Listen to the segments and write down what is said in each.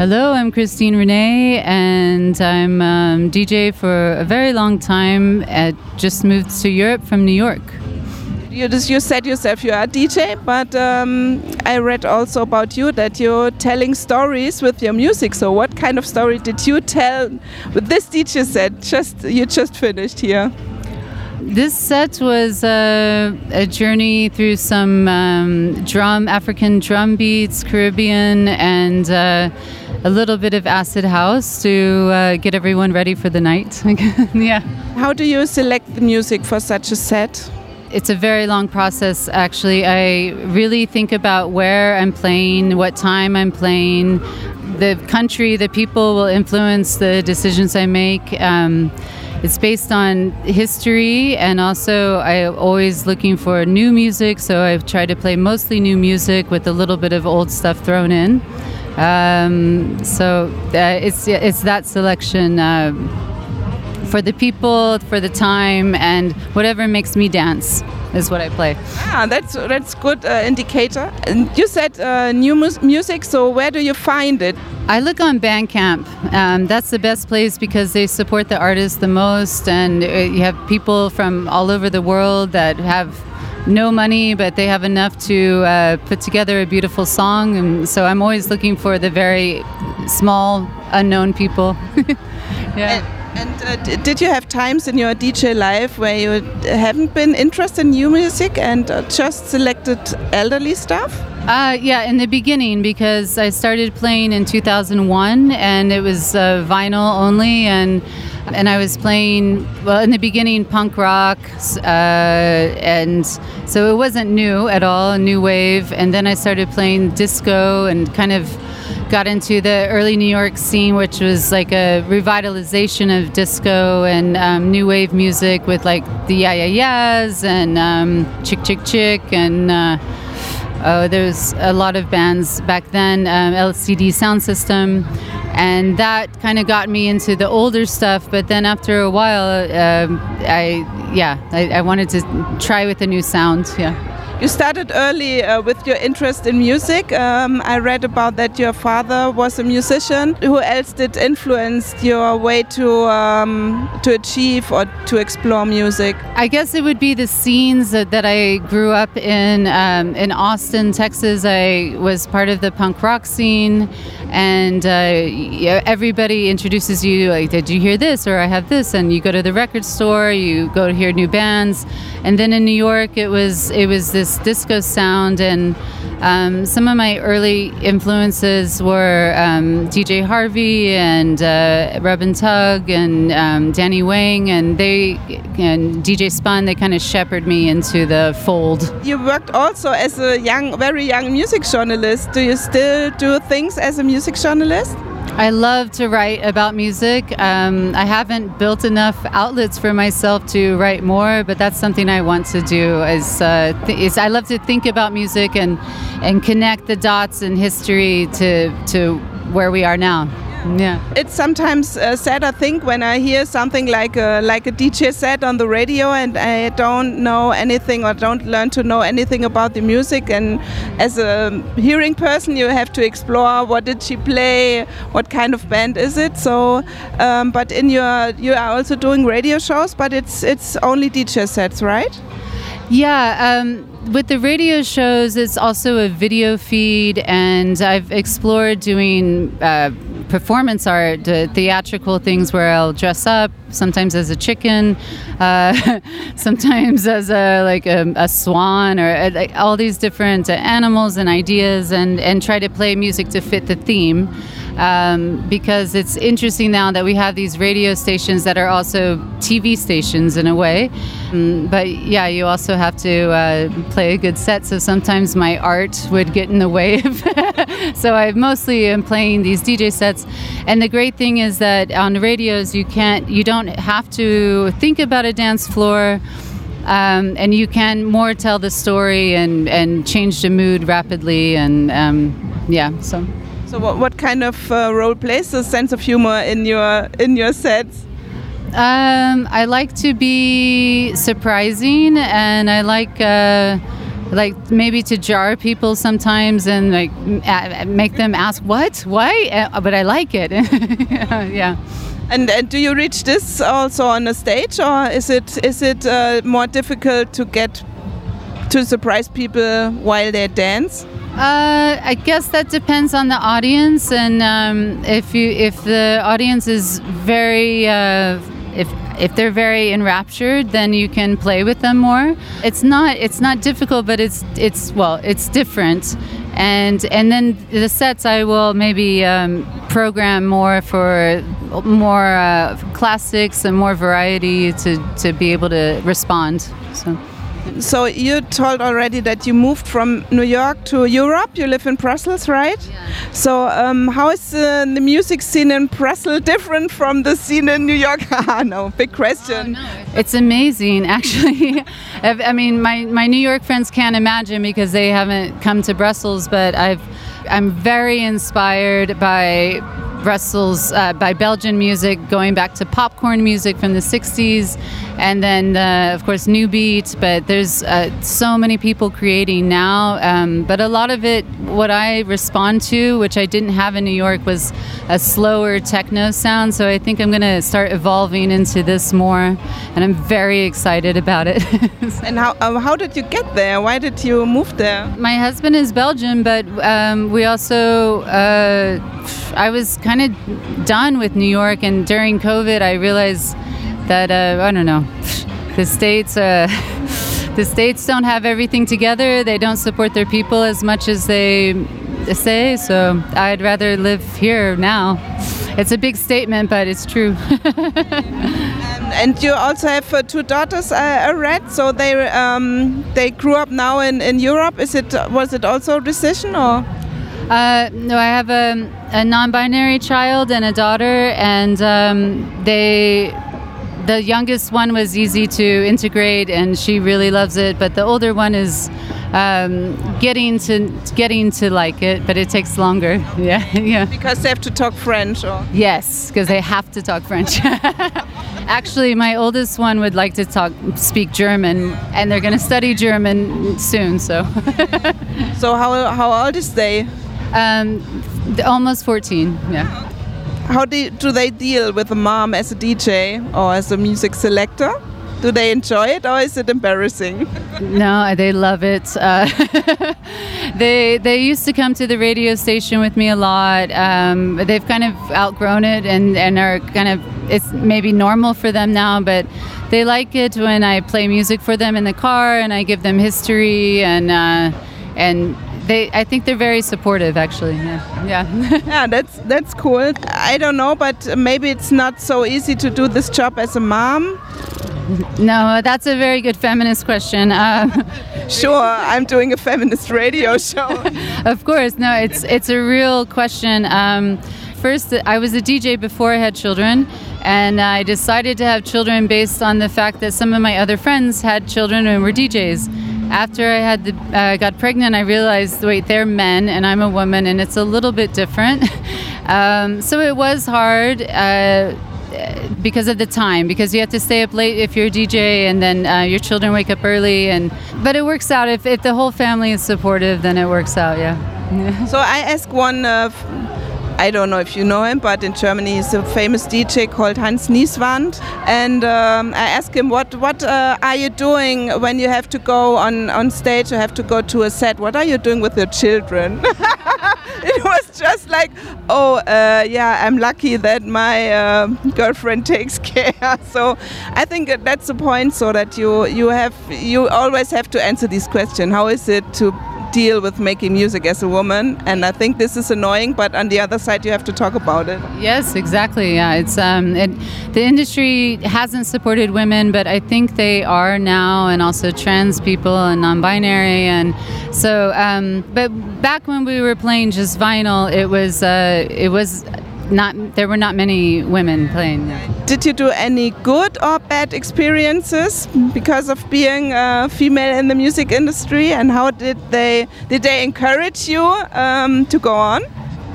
Hello, I'm Christine Renée, and I'm um, DJ for a very long time. I just moved to Europe from New York. You, just, you said yourself you are a DJ, but um, I read also about you that you're telling stories with your music. So, what kind of story did you tell with this DJ set? Just you just finished here. This set was a, a journey through some um, drum, African drum beats, Caribbean, and uh, a little bit of acid house to uh, get everyone ready for the night. yeah. How do you select the music for such a set? It's a very long process, actually. I really think about where I'm playing, what time I'm playing. The country, the people will influence the decisions I make. Um, it's based on history and also I'm always looking for new music, so I've tried to play mostly new music with a little bit of old stuff thrown in. Um, so uh, it's it's that selection uh, for the people, for the time, and whatever makes me dance is what I play. Ah, that's that's good uh, indicator. And you said uh, new music, so where do you find it? I look on Bandcamp. Um, that's the best place because they support the artists the most, and uh, you have people from all over the world that have no money, but they have enough to uh, put together a beautiful song. And so I'm always looking for the very small, unknown people. yeah. And and uh, did you have times in your DJ life where you haven't been interested in new music and uh, just selected elderly stuff? Uh, yeah, in the beginning because I started playing in 2001 and it was uh, vinyl only and and I was playing well in the beginning punk rock uh, and so it wasn't new at all, new wave and then I started playing disco and kind of got into the early New York scene, which was like a revitalization of disco and um, new wave music with like the Yeah Yeah Yeahs and um, Chick Chick Chick and. Uh, oh, there's a lot of bands back then, um, LCD Soundsystem, and that kind of got me into the older stuff. But then after a while, um, I yeah, I, I wanted to try with a new sound. Yeah. You started early uh, with your interest in music. Um, I read about that your father was a musician. Who else did influence your way to um, to achieve or to explore music? I guess it would be the scenes that, that I grew up in. Um, in Austin, Texas, I was part of the punk rock scene, and uh, everybody introduces you like, "Did you hear this?" or "I have this," and you go to the record store, you go to hear new bands, and then in New York, it was it was this disco sound. And um, some of my early influences were um, DJ Harvey and uh, Rub and Tug and um, Danny Wang, and they and DJ Spun. They kind of shepherded me into the fold. You worked also as a young, very young music journalist. Do you still do things as a music journalist? I love to write about music. Um, I haven't built enough outlets for myself to write more, but that's something I want to do. Is, uh, th- is I love to think about music and and connect the dots in history to to where we are now. Yeah. It's sometimes uh, sad, I think, when I hear something like a, like a DJ set on the radio and I don't know anything or don't learn to know anything about the music. And as a hearing person, you have to explore what did she play, what kind of band is it. So, um, but in your you are also doing radio shows, but it's it's only DJ sets, right? Yeah. Um, with the radio shows, it's also a video feed, and I've explored doing uh, performance art, uh, theatrical things where I'll dress up, sometimes as a chicken, uh, sometimes as a like a, a swan, or uh, like all these different animals and ideas, and and try to play music to fit the theme um, because it's interesting now that we have these radio stations that are also TV stations in a way. Um, but yeah, you also have to uh, play a good set. So sometimes my art would get in the way. so I mostly am playing these DJ sets. And the great thing is that on the radios, you can't, you don't have to think about a dance floor. Um, and you can more tell the story and, and change the mood rapidly and um, yeah so so what, what kind of uh, role plays the sense of humor in your in your sets? Um, I like to be surprising, and I like uh, like maybe to jar people sometimes and like make them ask what? Why? Uh, but i like it. Yeah. And, and, do you reach this also on a stage or is it is it uh, more difficult to get to surprise people while they dance uh, I guess that depends on the audience, and um, if you if the audience is very uh, if if they're very enraptured, then you can play with them more. It's not it's not difficult, but it's it's well it's different, and and then the sets I will maybe um, program more for more uh, classics and more variety to to be able to respond. So. So you told already that you moved from New York to Europe. You live in Brussels, right? Yeah. So um, how is uh, the music scene in Brussels different from the scene in New York? Ah, no, big question. Oh, no. It's amazing, actually. I mean, my, my New York friends can't imagine because they haven't come to Brussels, but I've I'm very inspired by Brussels uh, by Belgian music, going back to popcorn music from the 60s, and then, uh, of course, new beats But there's uh, so many people creating now. Um, but a lot of it, what I respond to, which I didn't have in New York, was a slower techno sound. So I think I'm going to start evolving into this more, and I'm very excited about it. and how, uh, how did you get there? Why did you move there? My husband is Belgian, but um, we also, uh, I was kind of done with New York, and during COVID, I realized that uh, I don't know, the states. Uh, the states don't have everything together. They don't support their people as much as they say. So I'd rather live here now. It's a big statement, but it's true. and, and, you also have uh, two daughters, uh, I read. So they um, they grew up now in, in Europe. Is it was it also a decision or? Uh, no, I have a, a, non-binary child and a daughter, and um, they. The youngest one was easy to integrate, and she really loves it. But the older one is um, getting to getting to like it, but it takes longer. Yeah, yeah. Because they have to talk French, or yes, because they have to talk French. Actually, my oldest one would like to talk speak German, and they're going to study German soon. So. so how how old is they? Um, almost 14, yeah. How do, do they deal with the mom as a DJ or as a music selector? Do they enjoy it or is it embarrassing? no, they love it. Uh, they they used to come to the radio station with me a lot. Um, they've kind of outgrown it and, and are kind of it's maybe normal for them now, but they like it when I play music for them in the car and I give them history and uh, and they I think they're very supportive actually. Yeah. Yeah. yeah, that's that's cool. I don't know, but maybe it's not so easy to do this job as a mom. No, that's a very good feminist question. Uh, sure, I'm doing a feminist radio show. of course, no, it's it's a real question. Um, first, I was a DJ before I had children, and I decided to have children based on the fact that some of my other friends had children and were DJs after I had the, uh, got pregnant, I realized wait, they're men and I'm a woman, and it's a little bit different. um, so it was hard. Uh, because of the time because you have to stay up late if you're a dj and then uh, your children wake up early and but it works out if, if the whole family is supportive then it works out yeah so i ask one uh, I don't know if you know him, but in Germany he's a famous DJ called Hans Nieswandt. And um, I asked him, what what uh, are you doing when you have to go on, on stage or have to go to a set? What are you doing with your children? it was just like, oh, uh, yeah, I'm lucky that my uh, girlfriend takes care. so I think that's the point, so that you you have you always have to answer this question: How is it to deal with making music as a woman and i think this is annoying but on the other side you have to talk about it. Yes exactly yeah it's um it, the industry hasn't supported women but i think they are now and also trans people and non-binary and so um but back when we were playing just vinyl it was uh it was not there were not many women playing. Did you do any good or bad experiences because of being a female in the music industry, and how did they did they encourage you um, to go on?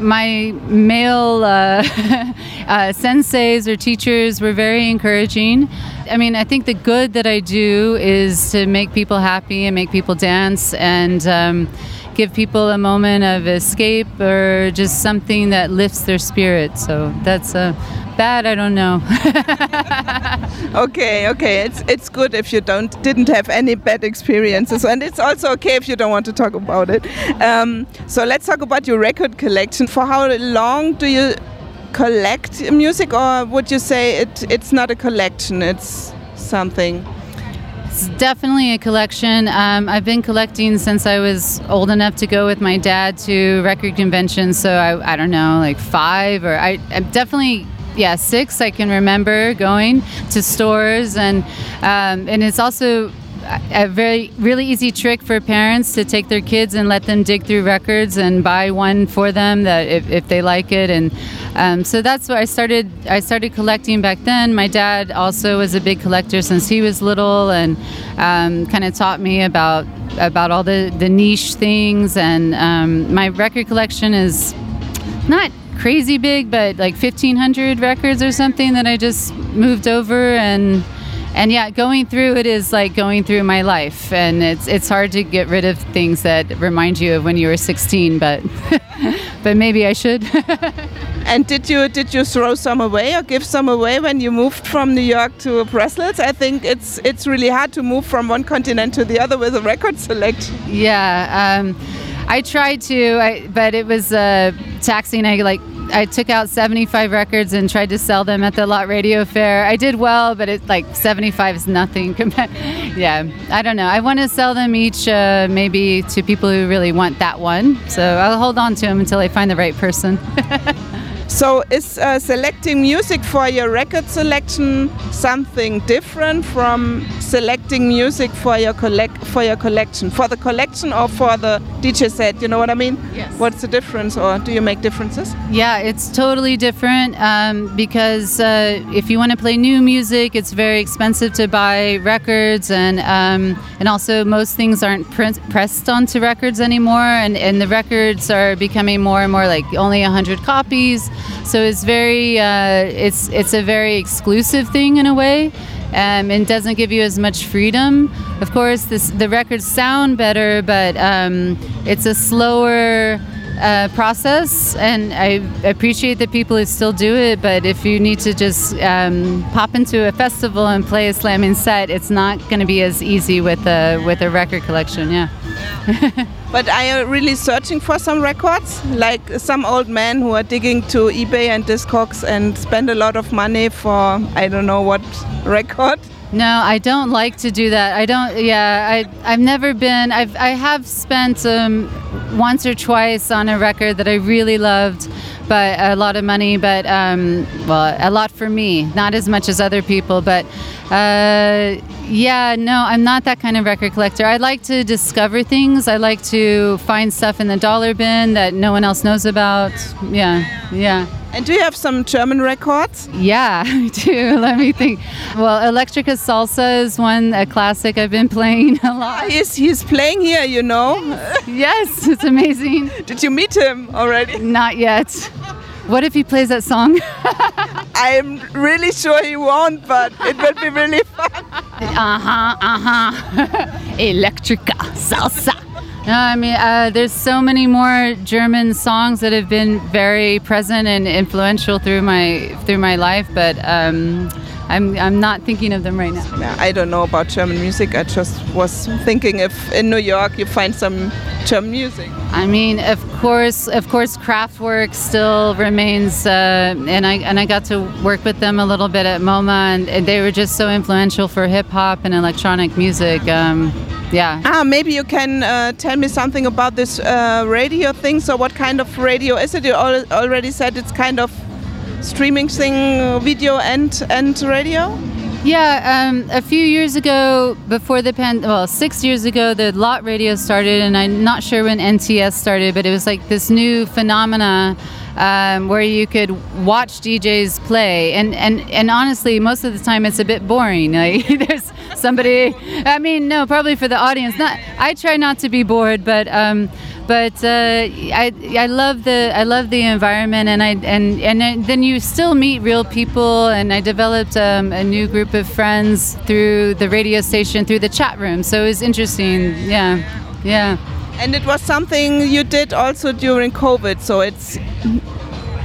my male uh, uh, senseis or teachers were very encouraging. I mean, I think the good that I do is to make people happy and make people dance and um, give people a moment of escape or just something that lifts their spirit. So that's uh, bad. I don't know. okay, okay. It's it's good if you don't didn't have any bad experiences, and it's also okay if you don't want to talk about it. Um, so let's talk about your record collection. For how long do you collect music, or would you say it it's not a collection? It's something. It's definitely a collection. Um, I've been collecting since I was old enough to go with my dad to record conventions. So I, I don't know, like five or I, I'm definitely yeah six. I can remember going to stores and um, and it's also a very really easy trick for parents to take their kids and let them dig through records and buy one for them that if, if they like it. And um, so that's what I started I started collecting back then. My dad also was a big collector since he was little and um, kind of taught me about about all the, the niche things. And um, my record collection is not crazy big but like 1500 records or something that I just moved over and and yeah, going through it is like going through my life, and it's it's hard to get rid of things that remind you of when you were 16, but but maybe I should. and did you did you throw some away or give some away when you moved from New York to Brussels? I think it's it's really hard to move from one continent to the other with a record selection. Yeah. Um, I tried to, I, but it was uh, taxing. I like I took out 75 records and tried to sell them at the Lot Radio Fair. I did well, but it's like 75 is nothing. yeah, I don't know. I want to sell them each uh, maybe to people who really want that one. So I'll hold on to them until I find the right person. So, is uh, selecting music for your record selection something different from selecting music for your collect for your collection, for the collection or for the DJ set? You know what I mean? Yes. What's the difference, or do you make differences? Yeah, it's totally different um, because uh, if you want to play new music, it's very expensive to buy records, and um, and also most things aren't print, pressed onto records anymore, and and the records are becoming more and more like only hundred copies. So it's very, uh, it's it's a very exclusive thing in a way, um, and doesn't give you as much freedom. Of course, this, the records sound better, but um, it's a slower. Uh, process and I appreciate the people who still do it but if you need to just um, pop into a festival and play a slamming set it's not going to be as easy with a with a record collection yeah but I you really searching for some records? Like some old men who are digging to eBay and Discogs and spend a lot of money for I don't know what record? No, I don't like to do that. I don't. Yeah, I I've never been. I've I have spent um, once or twice on a record that I really loved, but a lot of money. But um, well, a lot for me, not as much as other people. But uh, yeah, no, I'm not that kind of record collector. I like to discover things. I like to find stuff in the dollar bin that no one else knows about. Yeah, yeah. And do you have some German records? Yeah, I do. Let me think. Well, Electrica Salsa is one, a classic I've been playing a lot. He's, he's playing here, you know? yes, it's amazing. Did you meet him already? Not yet. What if he plays that song? I'm really sure he won't, but it will be really fun. Uh huh, uh huh. Electrica Salsa. No, I mean, uh, there's so many more German songs that have been very present and influential through my through my life, but um, I'm I'm not thinking of them right now. Yeah, I don't know about German music. I just was thinking if in New York you find some German music. I mean, of course, of course, Kraftwerk still remains, uh, and I and I got to work with them a little bit at MoMA, and, and they were just so influential for hip hop and electronic music. Um, yeah. Ah, maybe you can uh, tell me something about this uh, radio thing. So, what kind of radio is it? You al already said it's kind of streaming thing, video and and radio. Yeah, um, a few years ago, before the pan, well, six years ago, the Lot Radio started, and I'm not sure when NTS started, but it was like this new phenomena um, where you could watch DJs play, and, and and honestly, most of the time it's a bit boring. Like, there's somebody. I mean, no, probably for the audience. Not. I try not to be bored, but. Um, but uh, I, I love the I love the environment and I and and then you still meet real people and I developed um, a new group of friends through the radio station through the chat room so it was interesting yeah yeah and it was something you did also during COVID so it's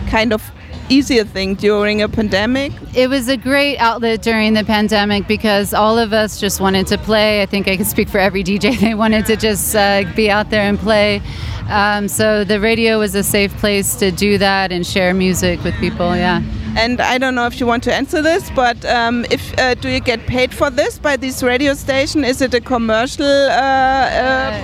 kind of easier thing during a pandemic? It was a great outlet during the pandemic because all of us just wanted to play. I think I can speak for every DJ. They wanted to just uh, be out there and play. Um, so the radio was a safe place to do that and share music with people. Yeah. And I don't know if you want to answer this, but um, if uh, do you get paid for this by this radio station? Is it a commercial uh, uh,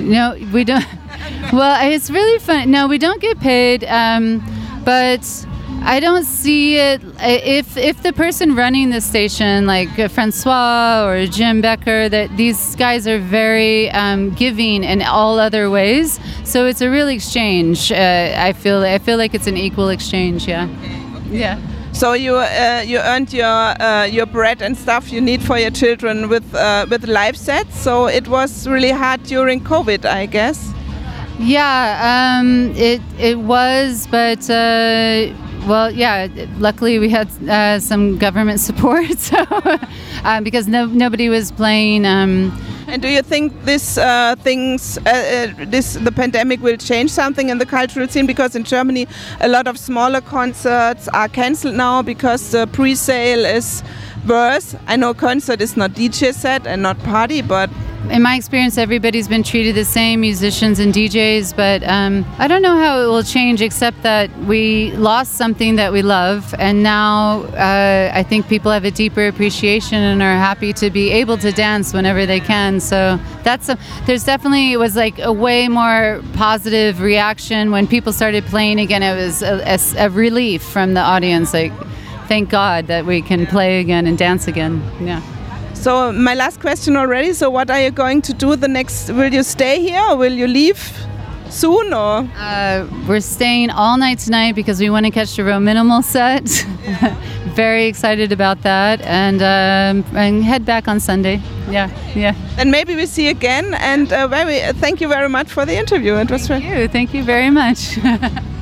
No, we don't. well, it's really fun. No, we don't get paid. Um, but I don't see it if if the person running the station, like Francois or Jim Becker, that these guys are very um, giving in all other ways. So it's a real exchange. Uh, I feel I feel like it's an equal exchange. Yeah, yeah. So you uh, you earned your uh, your bread and stuff you need for your children with uh, with live sets. So it was really hard during COVID, I guess. Yeah, um, it it was, but uh, well, yeah. Luckily, we had uh, some government support, so uh, because no, nobody was playing. Um, and do you think this uh, things, uh, uh, this the pandemic will change something in the cultural scene? Because in Germany, a lot of smaller concerts are cancelled now because the pre-sale is worse. I know concert is not DJ set and not party, but in my experience, everybody's been treated the same, musicians and DJs, but um, I don't know how it will change except that we lost something that we love, and now uh, I think people have a deeper appreciation and are happy to be able to dance whenever they can. So that's a, there's definitely, it was like a way more positive reaction when people started playing again. It was a, a, a relief from the audience, like, thank God that we can play again and dance again. Yeah. So my last question already. So what are you going to do the next? Will you stay here or will you leave soon or? Uh, we're staying all night tonight because we want to catch the Rome Minimal set. Very excited about that and um, and head back on Sunday. Yeah, yeah. And maybe we see again. And uh, very thank you very much for the interview. It was thank you. Thank you very much.